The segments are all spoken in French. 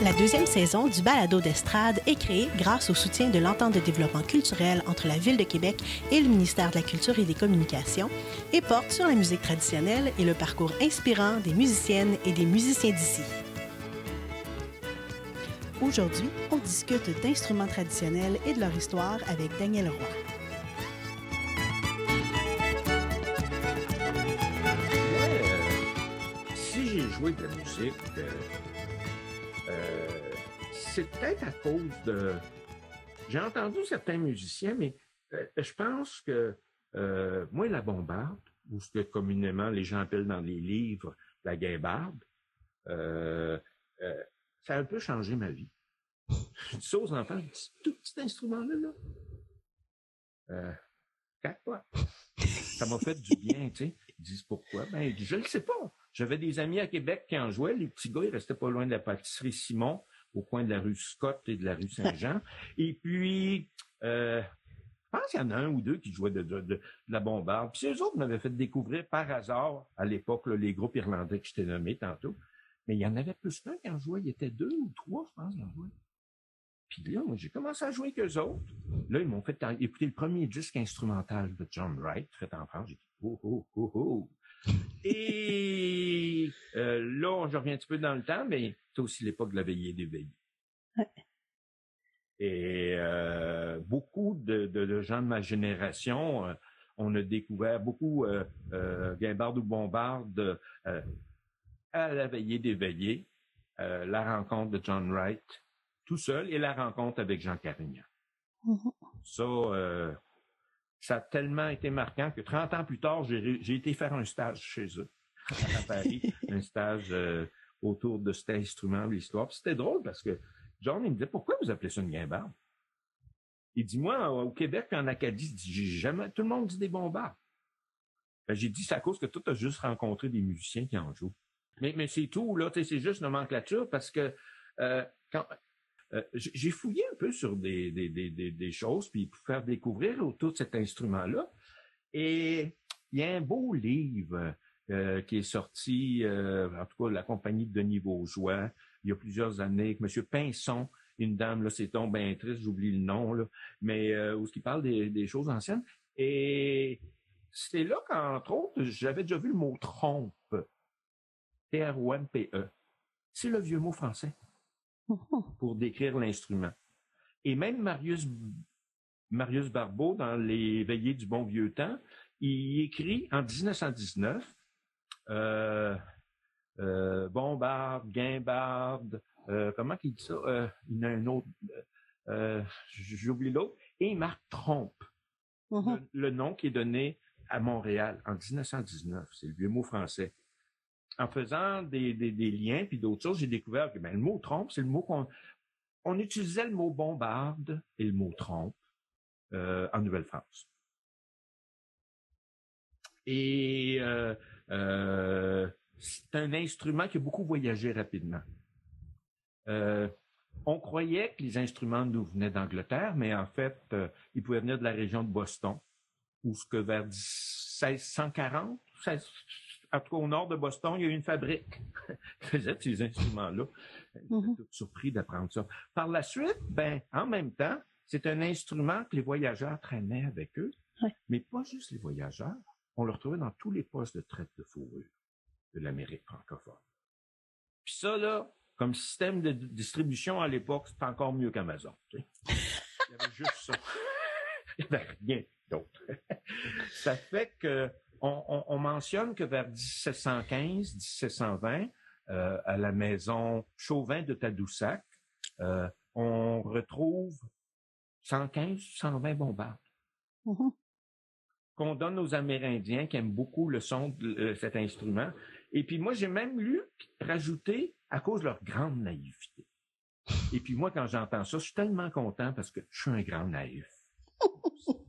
La deuxième saison du balado d'estrade est créée grâce au soutien de l'entente de développement culturel entre la Ville de Québec et le ministère de la Culture et des Communications et porte sur la musique traditionnelle et le parcours inspirant des musiciennes et des musiciens d'ici. Aujourd'hui, on discute d'instruments traditionnels et de leur histoire avec Daniel Roy. C'est peut-être à cause de. J'ai entendu certains musiciens, mais euh, je pense que euh, moi, la bombarde, ou ce que communément les gens appellent dans les livres la guimbarde, euh, ça a un peu changé ma vie. Je dis ça aux enfants, je dis, tout petit instrument-là, là. Ça m'a fait du bien, tu sais. Ils disent pourquoi? Ben, je ne sais pas. J'avais des amis à Québec qui en jouaient. Les petits gars, ils restaient pas loin de la pâtisserie Simon, au coin de la rue Scott et de la rue Saint-Jean. et puis, euh, je pense qu'il y en a un ou deux qui jouaient de, de, de, de la bombarde. Puis eux autres m'avaient fait découvrir par hasard, à l'époque, les groupes irlandais que je t'ai nommés tantôt. Mais il y en avait plus qu'un qui en jouait. Il y était deux ou trois, je pense, qui en jouaient. Puis là, moi, j'ai commencé à jouer qu'eux autres. Là, ils m'ont fait écouter le premier disque instrumental de John Wright, fait en France. J'ai dit, oh, oh, oh, oh. Et euh, là, je reviens un petit peu dans le temps, mais c'est aussi l'époque de la veillée des veillées. Ouais. Et euh, beaucoup de, de, de gens de ma génération, euh, on a découvert beaucoup euh, euh, Guimbarde ou Bombarde à la veillée des veillées, la rencontre de John Wright tout seul et la rencontre avec Jean Carignan. Mhm. Ça, ça a tellement été marquant que 30 ans plus tard, j'ai été faire un stage chez eux à Paris, un stage euh, autour de cet instrument, de l'histoire. C'était drôle parce que John, il me disait, pourquoi vous appelez ça une guimbarde? Il dit, moi, au Québec et en Acadie, j'ai jamais, tout le monde dit des bombards. Ben, j'ai dit, c'est à cause que toi, as juste rencontré des musiciens qui en jouent. Mais, mais c'est tout, là, c'est juste nomenclature parce que euh, quand, euh, j'ai fouillé un peu sur des, choses, puis pour faire découvrir autour de cet instrument-là. Et il y a un beau livre euh, qui est sorti, euh, en tout cas, la compagnie de Denis Vaujoie, il y a plusieurs années, avec M. Pinson, une dame, là, c'est tombé bien triste, j'oublie le nom, là, mais où il parle des, choses anciennes. Et c'est là qu'entre autres, j'avais déjà vu le mot trompe. T-R-O-M-P-E. C'est le vieux mot français. pour décrire l'instrument. Et même Marius, Marius Barbeau, dans les Veillées du bon vieux temps, il écrit en 1919 euh, euh, Bombarde, Guimbarde, euh, comment il dit ça? Euh, il y a un autre, j'oublie l'autre, et il marque Trompe, Mhm. le, le nom qui est donné à Montréal en 1919. C'est le vieux mot français. En faisant des, liens puis d'autres choses, j'ai découvert que ben, le mot trompe, c'est le mot qu'on on utilisait le mot bombarde et le mot trompe euh, en Nouvelle-France. Et euh, euh, c'est un instrument qui a beaucoup voyagé rapidement. On croyait que les instruments nous venaient d'Angleterre, mais en fait, ils pouvaient venir de la région de Boston, où ce que vers 1640, 16 en tout cas au nord de Boston, il y a eu une fabrique qui faisait ces instruments-là. J'étais tout surpris d'apprendre ça. Par la suite, ben, en même temps, c'est un instrument que les voyageurs traînaient avec eux, Ouais. mais pas juste les voyageurs. On le retrouvait dans tous les postes de traite de fourrure de l'Amérique francophone. Puis ça, là, comme système de distribution à l'époque, c'était encore mieux qu'Amazon. Il y avait juste ça. Il n'y avait rien d'autre. ça fait que on, on- on mentionne que vers 1715, 1720, euh, à la maison Chauvin de Tadoussac, euh, on retrouve 115, 120 bombardes Mhm. qu'on donne aux Amérindiens qui aiment beaucoup le son de euh, cet instrument. Et puis moi, j'ai même lu rajouter à cause de leur grande naïveté. Et puis moi, quand j'entends ça, je suis tellement content parce que je suis un grand naïf.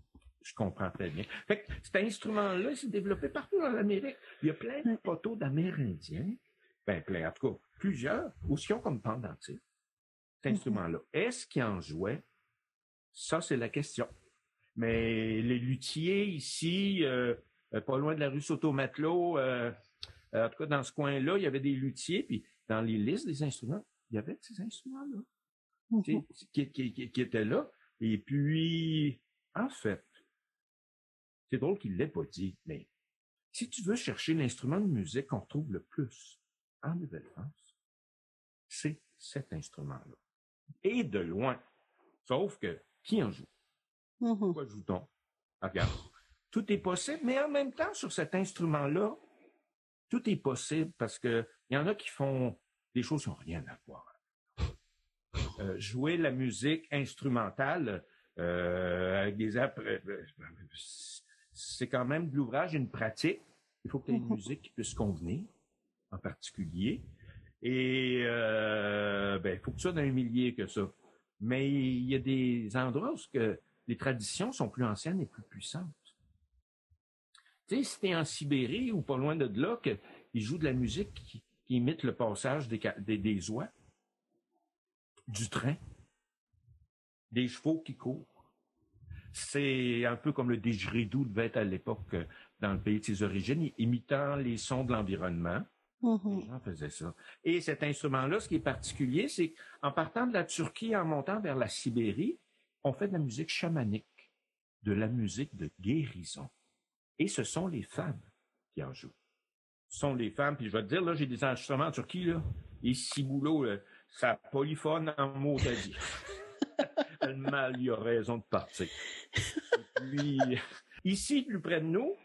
Comprends très bien. Fait que cet instrument-là s'est développé partout dans l'Amérique. Il y a plein de photos d'Amérindiens, ben plein, en tout cas, plusieurs, aussi ont comme pendentif, cet instrument-là. Est-ce qu'ils en jouaient? Ça, c'est la question. Mais les luthiers ici, euh, euh, pas loin de la rue Soto-Matelot, euh, en tout cas, dans ce coin-là, il y avait des luthiers, puis dans les listes des instruments, il y avait ces instruments-là qui, qui, étaient là. Et puis, en fait, c'est drôle qu'il ne l'ait pas dit, mais si tu veux chercher l'instrument de musique qu'on retrouve le plus en Nouvelle-France, c'est cet instrument-là. Et de loin. Sauf que, qui en joue? Mm-hmm. Quoi joue-t-on? Regarde. Tout est possible, mais en même temps, sur cet instrument-là, tout est possible parce que il y en a qui font des choses qui n'ont rien à voir. Euh, jouer la musique instrumentale euh, avec des euh, c'est quand même de l'ouvrage, une pratique. Il faut que tu aies une musique qui puisse convenir, en particulier. Et ben, il faut que tu sois dans un milieu que ça. Mais il y a des endroits où que les traditions sont plus anciennes et plus puissantes. Tu sais, si tu es en Sibérie ou pas loin de là, qu'ils jouent de la musique qui, imite le passage des, des, oies, du train, des chevaux qui courent. C'est un peu comme le didgeridoo devait être à l'époque euh, dans le pays de ses origines, imitant les sons de l'environnement. Mm-hmm. Les gens faisaient ça. Et cet instrument-là, ce qui est particulier, c'est qu'en partant de la Turquie, en montant vers la Sibérie, on fait de la musique chamanique, de la musique de guérison. Et ce sont les femmes qui en jouent. Ce sont les femmes, puis je vais te dire, là, j'ai des enregistrements en Turquie, là, et Ciboulot, ça polyphone en mots à mal, il a raison de partir. puis, ici, plus près de nous,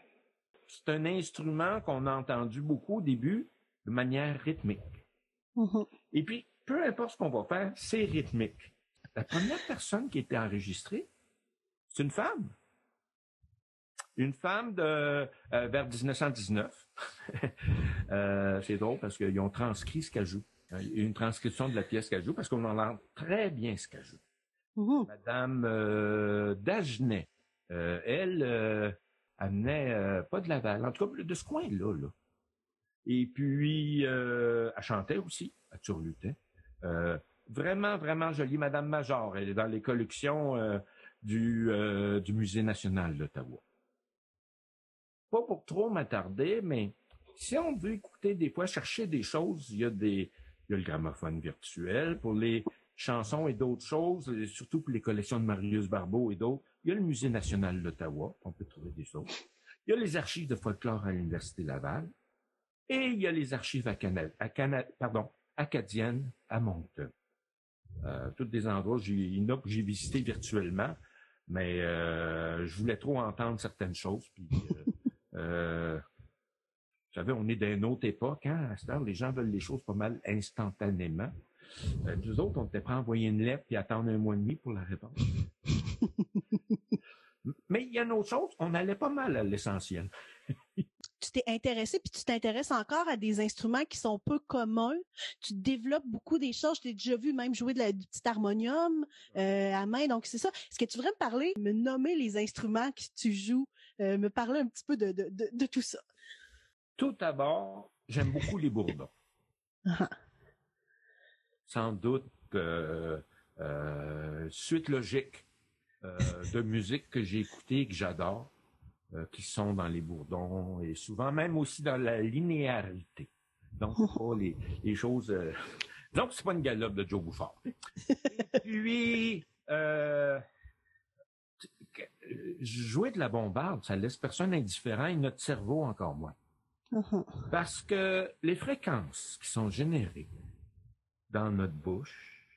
c'est un instrument qu'on a entendu beaucoup au début de manière rythmique. Mm-hmm. Et puis, peu importe ce qu'on va faire, c'est rythmique. La première personne qui était enregistrée, c'est une femme. Une femme de euh, vers 1919. euh, c'est drôle parce qu'ils ont transcrit ce qu'elle joue. Une transcription de la pièce qu'elle joue parce qu'on entend très bien ce qu'elle joue. Mmh. Madame euh, Dagenet, euh, elle euh, amenait pas de Laval, en tout cas de ce coin-là. Là. Et puis, elle chantait aussi, turlutait. Euh, vraiment, vraiment jolie. Madame Major, elle est dans les collections du, du Musée national d'Ottawa. Pas pour trop m'attarder, mais si on veut écouter des fois, chercher des choses, il y a des, il y a le gramophone virtuel pour les chansons et d'autres choses, et surtout pour les collections de Marius Barbeau et d'autres. Il y a le Musée national d'Ottawa, on peut trouver des choses. Il y a les archives de folklore à l'Université Laval. Et il y a les archives à Canada, à pardon, acadiennes à Moncton. Euh, tous des endroits, j'ai, que j'ai visité virtuellement, mais euh, je voulais trop entendre certaines choses. Euh, euh, vous savez, on est d'une autre époque. Hein? À cette heure, les gens veulent les choses pas mal instantanément. Euh, nous autres, on était prêts à envoyer une lettre et attendre un mois et demi pour la réponse. mais il y a une autre chose, on allait pas mal à l'essentiel tu t'es intéressé, puis tu t'intéresses encore à des instruments qui sont peu communs. Tu développes beaucoup des choses. Je t'ai déjà vu même jouer de la, du petit harmonium euh, à main. Donc, c'est ça. Est-ce que tu voudrais me parler, me nommer les instruments que tu joues, euh, me parler un petit peu de, de, de, tout ça? Tout d'abord, j'aime beaucoup les bourdons. Sans doute, euh, suite logique de musique que j'ai écoutée et que j'adore euh, qui sont dans les bourdons et souvent même aussi dans la linéarité. Donc, pas les, les choses. Euh... Donc, c'est pas une galope de Joe Bouffard. et puis, euh... jouer de la bombarde, ça laisse personne indifférent et notre cerveau encore moins. Uh-huh. Parce que les fréquences qui sont générées dans notre bouche,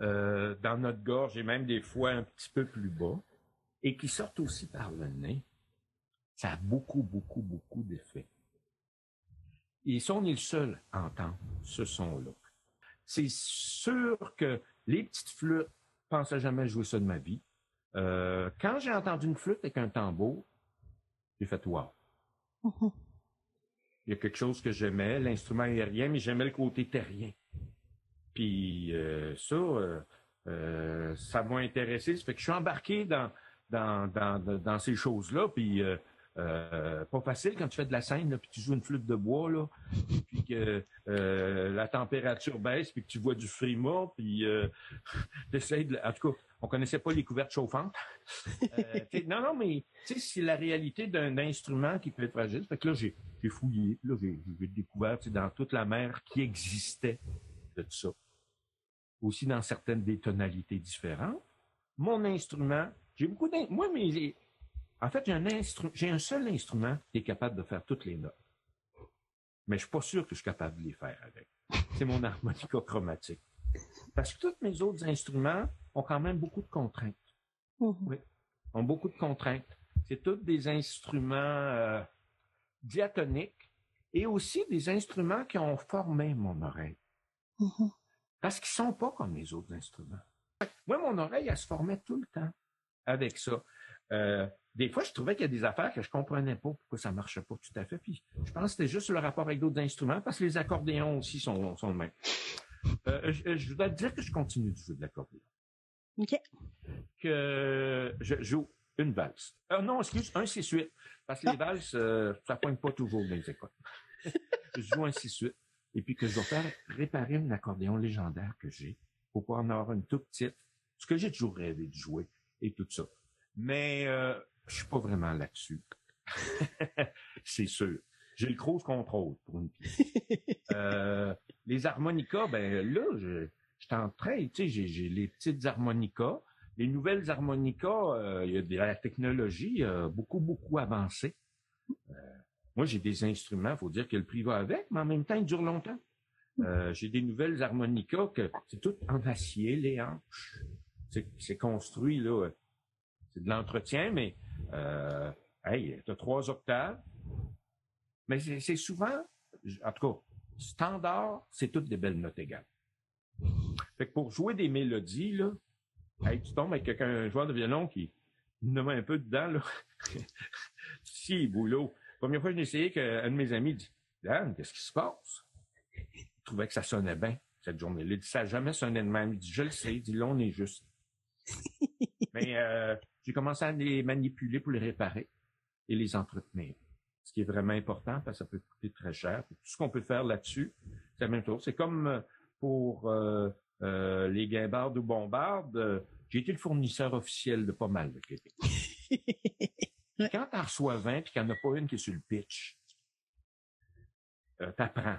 euh, dans notre gorge et même des fois un petit peu plus bas, et qui sortent aussi par le nez, ça a beaucoup, beaucoup, beaucoup d'effets. Et si on est le seul à entendre ce son-là, c'est sûr que les petites flûtes, je pensais jamais jouer ça de ma vie. Euh, quand j'ai entendu une flûte avec un tambour, j'ai fait wow. Il y a quelque chose que j'aimais, l'instrument aérien, mais j'aimais le côté terrien. Puis euh, ça, euh, ça m'a intéressé. Ça fait que je suis embarqué dans dans, dans, dans ces choses-là. Puis euh, euh, pas facile quand tu fais de la scène, puis tu joues une flûte de bois, puis que euh, la température baisse, puis que tu vois du frima, puis euh, de... En tout cas, on connaissait pas les couvertes chauffantes. Euh, non, non, mais c'est la réalité d'un instrument qui peut être fragile. Fait que là, j'ai fouillé, là, j'ai découvert dans toute la mer qui existait de tout ça. Aussi dans certaines des tonalités différentes. Mon instrument, j'ai beaucoup d'instruments. Moi, mes, en fait, j'ai un, j'ai un seul instrument qui est capable de faire toutes les notes. Mais je suis pas sûr que je suis capable de les faire avec. C'est mon harmonica chromatique. Parce que tous mes autres instruments ont quand même beaucoup de contraintes. Mm-hmm. Oui, ont beaucoup de contraintes. C'est tous des instruments euh, diatoniques et aussi des instruments qui ont formé mon oreille. Mm-hmm. Parce qu'ils sont pas comme les autres instruments. Moi, mon oreille, elle se formait tout le temps avec ça. Euh, des fois, je trouvais qu'il y a des affaires que je comprenais pas pourquoi ça marchait pas tout à fait. Puis je pense que c'était juste le rapport avec d'autres instruments, parce que les accordéons aussi sont, sont le même. Euh, je, dois te dire que je continue de jouer de l'accordéon. OK. Que je joue une valse. Euh, non, excuse, un 6-8. Parce que les ah. valses, euh, ça pointe pas toujours dans les écoles. je joue un 6-8. Et puis que je dois faire réparer un accordéon légendaire que j'ai pour pouvoir en avoir une toute petite. Ce que j'ai toujours rêvé de jouer et tout ça. Mais euh, je suis pas vraiment là-dessus. c'est sûr. J'ai le cruise control pour une pièce. euh, les harmonicas, ben là, je, je suis en train, tu sais, j'ai les petites harmonicas. Les nouvelles harmonicas, euh, il y a de la technologie euh, beaucoup, beaucoup avancée. Euh, moi, j'ai des instruments, faut dire que le prix va avec, mais en même temps, il dure longtemps. j'ai des nouvelles harmonicas que c'est tout en acier, les hanches. C'est construit, là, c'est de l'entretien, mais euh, hey, tu as trois octaves. Mais c'est souvent, en tout cas, standard, c'est toutes des belles notes égales. Fait que pour jouer des mélodies, là, hey, tu tombes avec quelqu'un, un joueur de violon qui nous met un peu dedans, là. si, boulot. Première fois que j'ai essayé, qu'un de mes amis dit, Dan, qu'est-ce qui se passe? Il trouvait que ça sonnait bien, cette journée-là. Il dit, ça n'a jamais sonné de même. Il dit, je le sais. Il dit, là, on est juste. Mais, euh, j'ai commencé à les manipuler pour les réparer et les entretenir. Ce qui est vraiment important parce que ça peut coûter très cher. tout ce qu'on peut faire là-dessus, c'est la même chose. C'est comme euh, pour euh, euh, les guimbardes ou bombardes. j'ai été le fournisseur officiel de pas mal de Québec. quand tu en reçois 20 puis qu'il n'y en a pas une qui est sur le pitch, euh, t'apprends.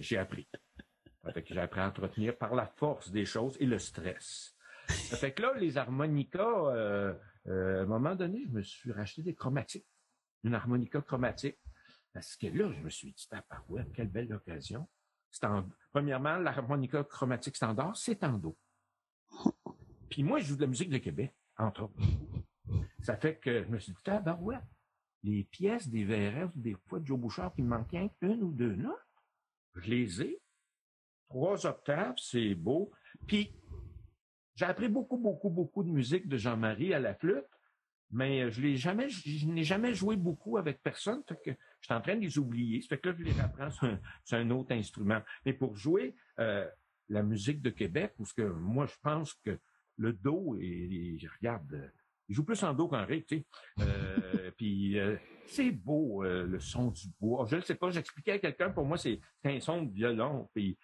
j'ai appris. j'ai appris à entretenir par la force des choses et le stress. Fait que là, les harmonicas, euh, euh, à un moment donné, je me suis racheté des chromatiques. Une harmonica chromatique. Parce que là, je me suis dit, ah, ouais, quelle belle occasion. Premièrement, l'harmonica chromatique standard, c'est en do. Puis moi, je joue de la musique de Québec, entre autres. Ça fait que je me suis dit, ben ouais, les pièces des VRF, des fois de Joe Bouchard, qui me manquait une ou deux notes, je les ai. Trois octaves, c'est beau. Puis j'ai appris beaucoup, beaucoup, beaucoup de musique de Jean-Marie à la flûte, mais je l'ai jamais, je n'ai jamais joué beaucoup avec personne. Fait que je suis en train de les oublier. Ça fait que là, je les apprends sur un, autre instrument. Mais pour jouer euh, la musique de Québec, parce que moi, je pense que le do, et, je regarde, il joue plus en do qu'en ré, tu sais. Euh, puis euh, c'est beau le son du bois. Je ne sais pas, j'expliquais à quelqu'un, pour moi, c'est un son de violon. Puis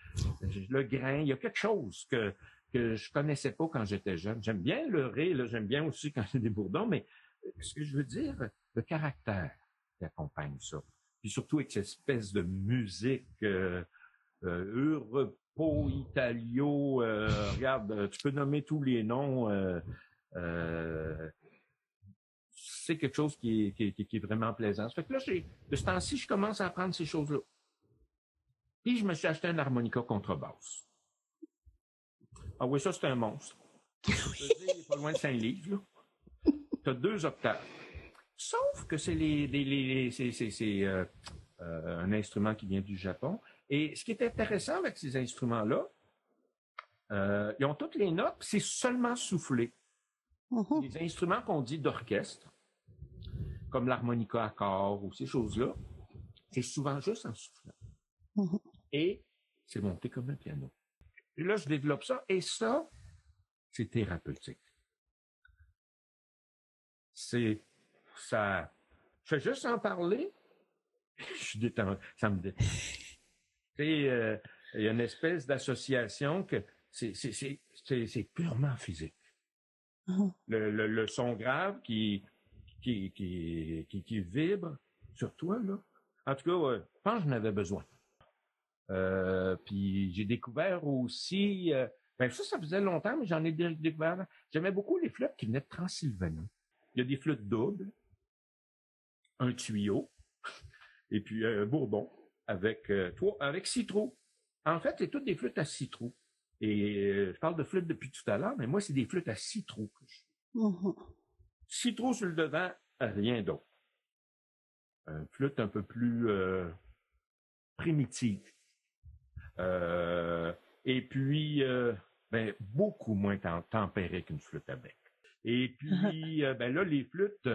le grain, il y a quelque chose que que je connaissais pas quand j'étais jeune. J'aime bien le ré, j'aime bien aussi quand c'est des bourdons, mais euh, ce que je veux dire, le caractère qui accompagne ça. Puis surtout avec cette espèce de musique euh, euh, Italio, euh, regarde, tu peux nommer tous les noms. C'est quelque chose qui est, vraiment plaisant. Ça fait que là, de ce temps-ci, je commence à apprendre ces choses-là. Puis je me suis acheté un harmonica contrebasse. Ah oui, ça, c'est un monstre. Il est pas loin de 5 livres. Tu as deux octaves. Sauf que c'est les, c'est, euh, euh, un instrument qui vient du Japon. Et ce qui est intéressant avec ces instruments-là, euh, ils ont toutes les notes, c'est seulement soufflé. Mm-hmm. Les instruments qu'on dit d'orchestre, comme l'harmonica à corps ou ces choses-là, c'est souvent juste en soufflant. Mm-hmm. Et c'est monté comme un piano. Et là, je développe ça. Et ça, c'est thérapeutique. c'est ça. Je fais juste en parler. Je suis détendu. Ça me détend. euh, il y a une espèce d'association que c'est purement physique. Le, son grave qui, qui, vibre sur toi, là. En tout cas, je pense que j'en avais besoin. Euh, puis j'ai découvert aussi, euh, ben ça, ça faisait longtemps, mais j'en ai découvert. J'aimais beaucoup les flûtes qui venaient de Transylvanie. Il y a des flûtes doubles, un tuyau, et puis un bourbon avec euh, trois, avec. En fait, c'est toutes des flûtes à six trous. Et euh, je parle de flûtes depuis tout à l'heure, mais moi, c'est des flûtes à six trous que je mm-hmm. Six trous sur le devant, rien d'autre. Une flûte un peu plus euh, primitive. Euh, et puis, euh, ben, beaucoup moins tempérée qu'une flûte à bec. Et puis, ben là, les flûtes,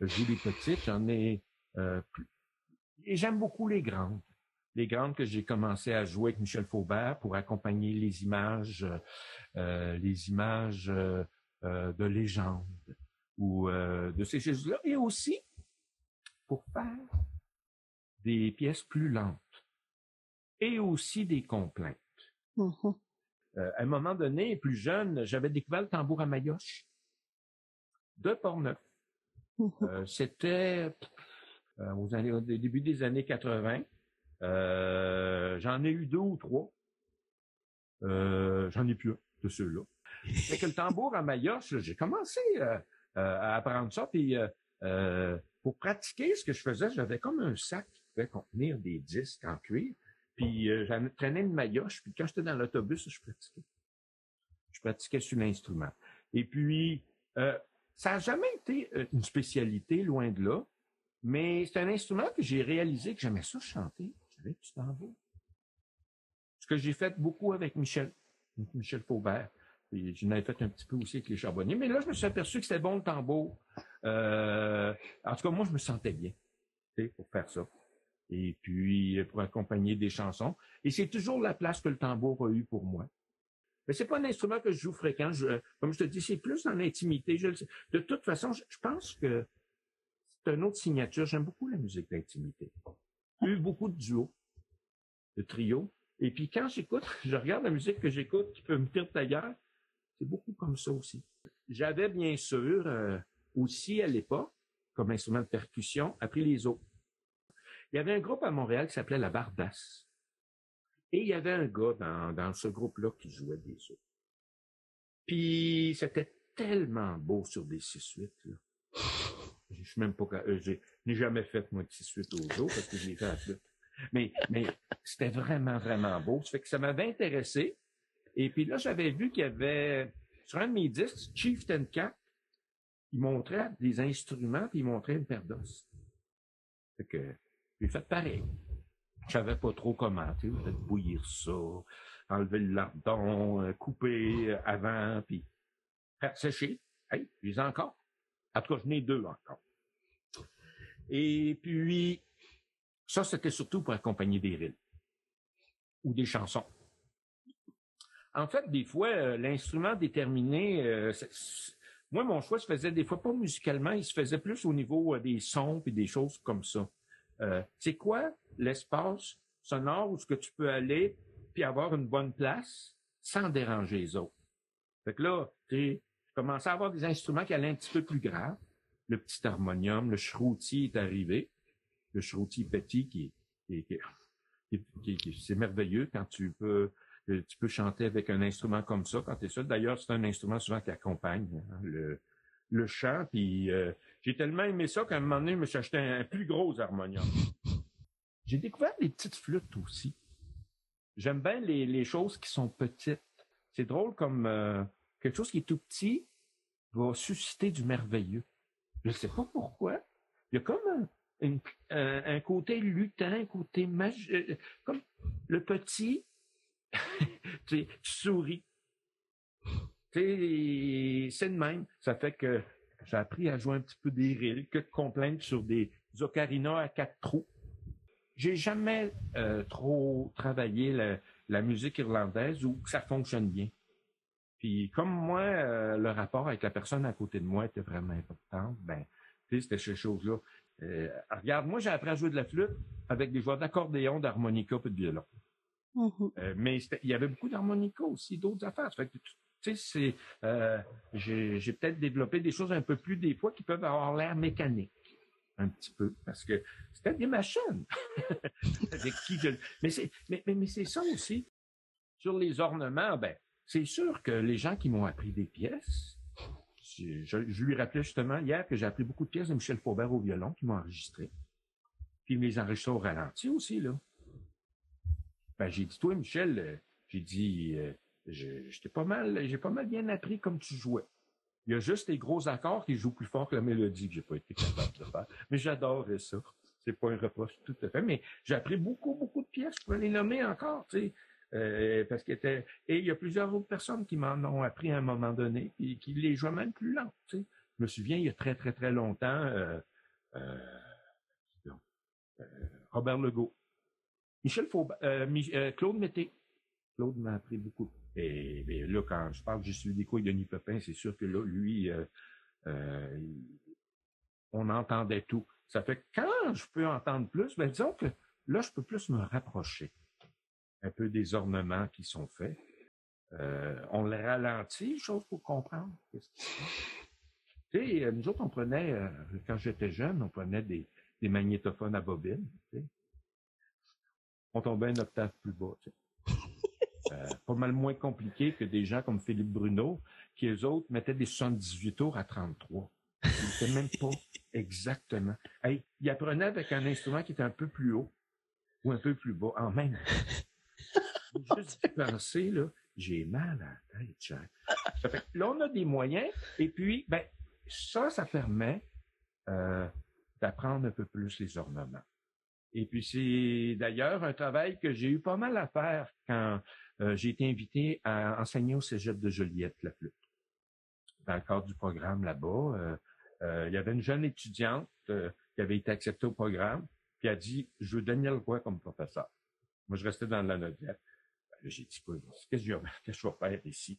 j'ai des petites, j'en ai plus. Et j'aime beaucoup les grandes les grandes que j'ai commencé à jouer avec Michel Faubert pour accompagner les images, euh, les images euh, euh, de légende ou de ces choses-là, et aussi pour faire des pièces plus lentes et aussi des complaintes. Mm-hmm. à un moment donné, plus jeune, j'avais découvert le tambour à Mayoche de Portneuf. Mm-hmm. C'était au début des années 80. Euh, j'en ai eu deux ou trois. Euh, j'en ai plus un de ceux-là. Fait que le tambour à Mayotte, j'ai commencé euh, à apprendre ça. Puis pour pratiquer ce que je faisais, j'avais comme un sac qui pouvait contenir des disques en cuir. Puis j'en traînais une maillotche. Puis quand j'étais dans l'autobus, je pratiquais. Je pratiquais sur l'instrument. Et puis, ça n'a jamais été une spécialité, loin de là. Mais c'est un instrument que j'ai réalisé que j'aimais ça chanter tu t'en vas. Ce que j'ai fait beaucoup avec Michel, Michel Faubert. Et j'en avais fait un petit peu aussi avec les charbonniers. Mais là, je me suis aperçu que c'était bon le tambour. Euh, en tout cas, moi, je me sentais bien pour faire ça. Et puis, pour accompagner des chansons. Et c'est toujours la place que le tambour a eu pour moi. Mais c'est pas un instrument que je joue fréquent. comme je te dis, c'est plus dans l'intimité. De toute façon, je pense que c'est une autre signature. J'aime beaucoup la musique d'intimité eu beaucoup de duos, de trios. Et puis quand j'écoute, je regarde la musique que j'écoute qui peut me tirer ailleurs, c'est beaucoup comme ça aussi. J'avais bien sûr euh, aussi à l'époque, comme instrument de percussion, appris les autres. Il y avait un groupe à Montréal qui s'appelait la Bardasse. Et il y avait un gars dans, ce groupe-là qui jouait des autres. Puis c'était tellement beau sur des 6-8. Je suis même pas, euh, n'ai jamais fait, moi, de suite aux autres parce que je l'ai fait à flûte. Mais, mais c'était vraiment, vraiment beau. Ça fait que ça m'avait intéressé. Et puis là, j'avais vu qu'il y avait, sur un de mes disques, Chieftain Cap, il montrait des instruments, puis il montrait une paire d'os. Fait que, j'ai fait pareil. Je savais pas trop comment, tu sais, bouillir ça, enlever le lardon, euh, couper euh, avant, puis faire sécher. Hey, j'ai encore. En tout cas, je n'ai deux encore. Et puis, ça, c'était surtout pour accompagner des reels ou des chansons. En fait, des fois, euh, l'instrument déterminé, euh, moi, mon choix se faisait des fois pas musicalement, il se faisait plus au niveau euh, des sons et des choses comme ça. c'est quoi l'espace sonore où ce que tu peux aller puis avoir une bonne place sans déranger les autres? Fait que là, tu commençais à avoir des instruments qui allaient un petit peu plus graves. Le petit harmonium, le shruti est arrivé. Le shruti petit qui, qui, c'est merveilleux quand tu peux peux chanter avec un instrument comme ça quand tu es seul. D'ailleurs, c'est un instrument souvent qui accompagne hein, le, chant. Euh, j'ai tellement aimé ça qu'à un moment donné, je me suis acheté un, plus gros harmonium. J'ai découvert les petites flûtes aussi. J'aime bien les, les, choses qui sont petites. C'est drôle comme euh, quelque chose qui est tout petit va susciter du merveilleux. Je ne sais pas pourquoi. Il y a comme un, côté lutin, un côté magique. Euh, comme le petit, tu, souris. c'est de même. Ça fait que j'ai appris à jouer un petit peu des rilles, que de complaintes sur des ocarinas à quatre trous. J'ai jamais euh, trop travaillé la musique irlandaise où ça fonctionne bien. Puis comme moi, euh, le rapport avec la personne à côté de moi était vraiment important, ben C'était ces choses-là. Euh, regarde, moi, j'ai appris à jouer de la flûte avec des joueurs d'accordéon, d'harmonica et de violon. Mm-hmm. Euh, mais il y avait beaucoup d'harmonica aussi, d'autres affaires. Fait que, tu sais, euh, j'ai peut-être développé des choses un peu plus des fois qui peuvent avoir l'air mécanique un petit peu, parce que c'était des machines. avec qui Mais c'est mais, mais, c'est ça aussi. Sur les ornements, ben, c'est sûr que les gens qui m'ont appris des pièces, je, lui rappelais justement hier que j'ai appris beaucoup de pièces de Michel Faubert au violon qui m'ont enregistré. Puis il me les au ralenti aussi, là. Ben, j'ai dit, toi, Michel, euh, j'ai dit, euh, j'étais pas mal, j'ai pas mal bien appris comme tu jouais. Il y a juste les gros accords qui jouent plus fort que la mélodie que j'ai pas été capable de faire. Mais j'adorais ça. C'est pas un reproche tout à fait. Mais j'ai appris beaucoup, beaucoup de pièces. Je peux les nommer encore, tu sais. Euh, parce et il y a plusieurs autres personnes qui m'en ont appris à un moment donné et qui les jouent même plus lent. Je me souviens il y a très très très longtemps euh, euh, Robert Legault, Michel Claude Mété. Claude m'a appris beaucoup. Et, là, quand je parle suivi des couilles de Denis Pepin, c'est sûr que là, lui, on entendait tout. Ça fait que quand je peux entendre plus, ben disons que là, je peux plus me rapprocher un peu des ornements qui sont faits. Euh, on les ralentit, chose pour comprendre. Qu'est-ce qui se Tu sais, euh, nous autres, on prenait, euh, quand j'étais jeune, on prenait des, magnétophones à bobine. On tombait une octave plus bas. Pas mal moins compliqué que des gens comme Philippe Bruno, qui eux autres mettaient des 78 tours à 33. Ils même pas exactement. Hey, ils apprenaient avec un instrument qui était un peu plus haut ou un peu plus bas en même juste penser, là, j'ai mal à la tête, là, on a des moyens, et puis, ben, ça, ça permet euh, d'apprendre un peu plus les ornements. Et puis, c'est d'ailleurs un travail que j'ai eu pas mal à faire quand euh, j'ai été invité à enseigner au cégep de Joliette, la flûte. Dans le cadre du programme là-bas, euh, il y avait une jeune étudiante qui avait été acceptée au programme, qui a dit, je veux Daniel Roy comme professeur. Moi, je restais dans la noviette. J'ai dit, qu'est-ce que je vais faire ici?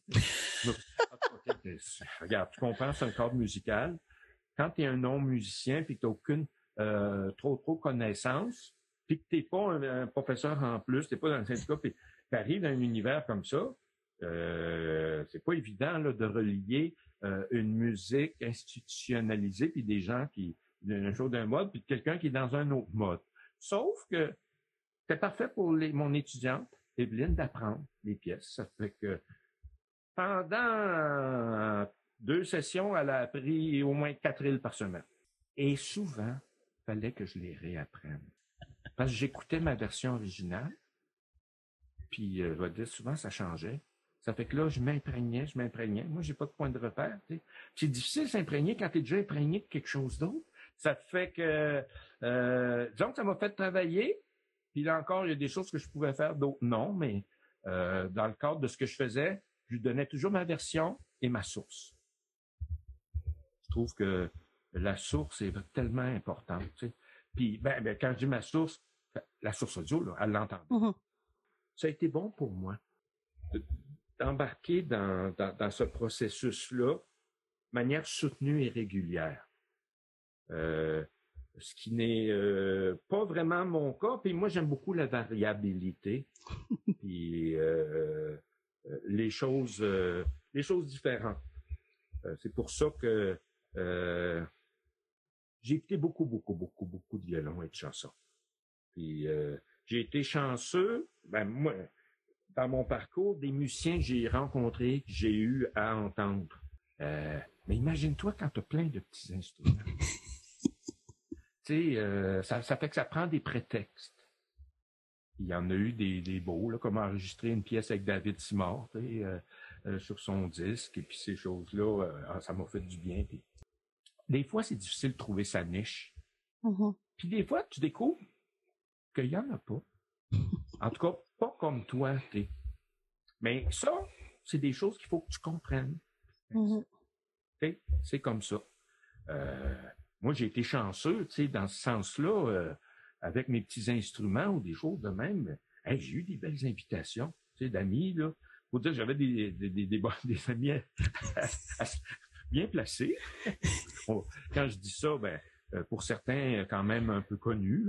Regarde, tu comprends, c'est un cadre musical. Quand tu es un non-musicien puis que tu n'as aucune euh, trop trop connaissance, puis que tu pas un, professeur en plus, tu n'es pas dans le syndicat, puis tu arrives dans un univers comme ça, euh, c'est pas évident là, de relier euh, une musique institutionnalisée puis des gens qui chose d'un mode puis quelqu'un qui est dans un autre mode. Sauf que c'est parfait pour mon étudiante Evelyne d'apprendre les pièces. Ça fait que pendant deux sessions, elle a appris au moins quatre îles par semaine. Et souvent, il fallait que je les réapprenne. Parce que j'écoutais ma version originale, puis euh, je vais dire, souvent, ça changeait. Ça fait que là, je m'imprégnais, je m'imprégnais. Moi, j'ai pas de point de repère. C'est difficile s'imprégner quand tu es déjà imprégné de quelque chose d'autre. Ça fait que, euh, disons que ça m'a fait travailler, puis là encore, il y a des choses que je pouvais faire, d'autres non, mais euh, dans le cadre de ce que je faisais, je lui donnais toujours ma version et ma source. Je trouve que la source est tellement importante. Tu sais. Puis ben, ben, quand je dis ma source, la source audio, là, elle l'entend. Mm-hmm. Ça a été bon pour moi d'embarquer dans, dans, dans, ce processus-là de manière soutenue et régulière. Euh, ce qui n'est euh, pas vraiment mon cas. Puis moi, j'aime beaucoup la variabilité, puis euh, euh, les choses, les choses différentes. c'est pour ça que j'ai écouté beaucoup, beaucoup, beaucoup, beaucoup de violon et de chansons. Puis j'ai été chanceux. Ben moi, dans mon parcours, des musiciens que j'ai rencontrés, que j'ai eu à entendre. mais imagine-toi quand tu as plein de petits instruments. Euh, ça, fait que ça prend des prétextes. Il y en a eu des, des beaux, là, comme enregistrer une pièce avec David Simard euh, euh, sur son disque, et puis ces choses-là, ah, ça m'a fait du bien. Des fois, c'est difficile de trouver sa niche. Mm-hmm. Puis des fois, tu découvres qu'il n'y en a pas. En tout cas, pas comme toi. Mais ça, c'est des choses qu'il faut que tu comprennes. Mm-hmm. C'est comme ça. Euh, moi, j'ai été chanceux, tu sais, dans ce sens-là, euh, avec mes petits instruments ou des choses de même. j'ai eu des belles invitations, tu sais, d'amis, là. Faut dire, j'avais des, des, des, amis bien placé. Quand je dis ça, ben, euh, pour certains, quand même un peu connus.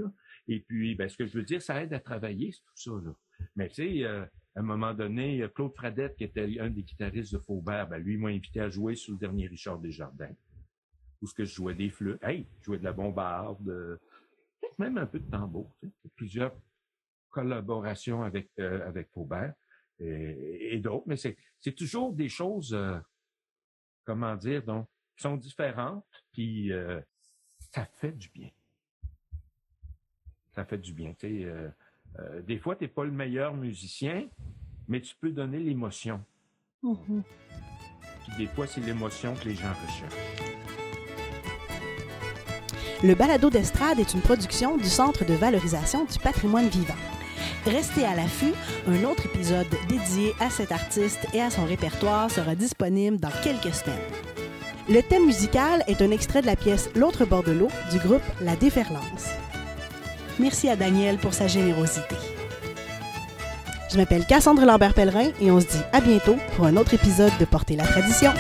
Et puis, ben, ce que je veux dire, ça aide à travailler, tout ça. Là. Mais tu sais, euh, à un moment donné, Claude Fradette, qui était un des guitaristes de Faubert, ben, lui, m'a invité à jouer sur le dernier Richard Desjardins. Où ce que je jouais des flûtes. Hey, je jouais de la bombarde, même un peu de tambour. Tu sais. Plusieurs collaborations avec, euh, avec Faubert et, d'autres. Mais c'est toujours des choses, euh, comment dire, donc, qui sont différentes, puis euh, ça fait du bien. Ça fait du bien. Tu sais, des fois, tu n'es pas le meilleur musicien, mais tu peux donner l'émotion. Mm-hmm. Puis des fois, c'est l'émotion que les gens recherchent. Le balado d'estrade est une production du Centre de valorisation du patrimoine vivant. Restez à l'affût, un autre épisode dédié à cet artiste et à son répertoire sera disponible dans quelques semaines. Le thème musical est un extrait de la pièce L'autre bord de l'eau du groupe La Déferlance. Merci à Daniel pour sa générosité. Je m'appelle Cassandre Lambert-Pellerin et on se dit à bientôt pour un autre épisode de Porter la tradition.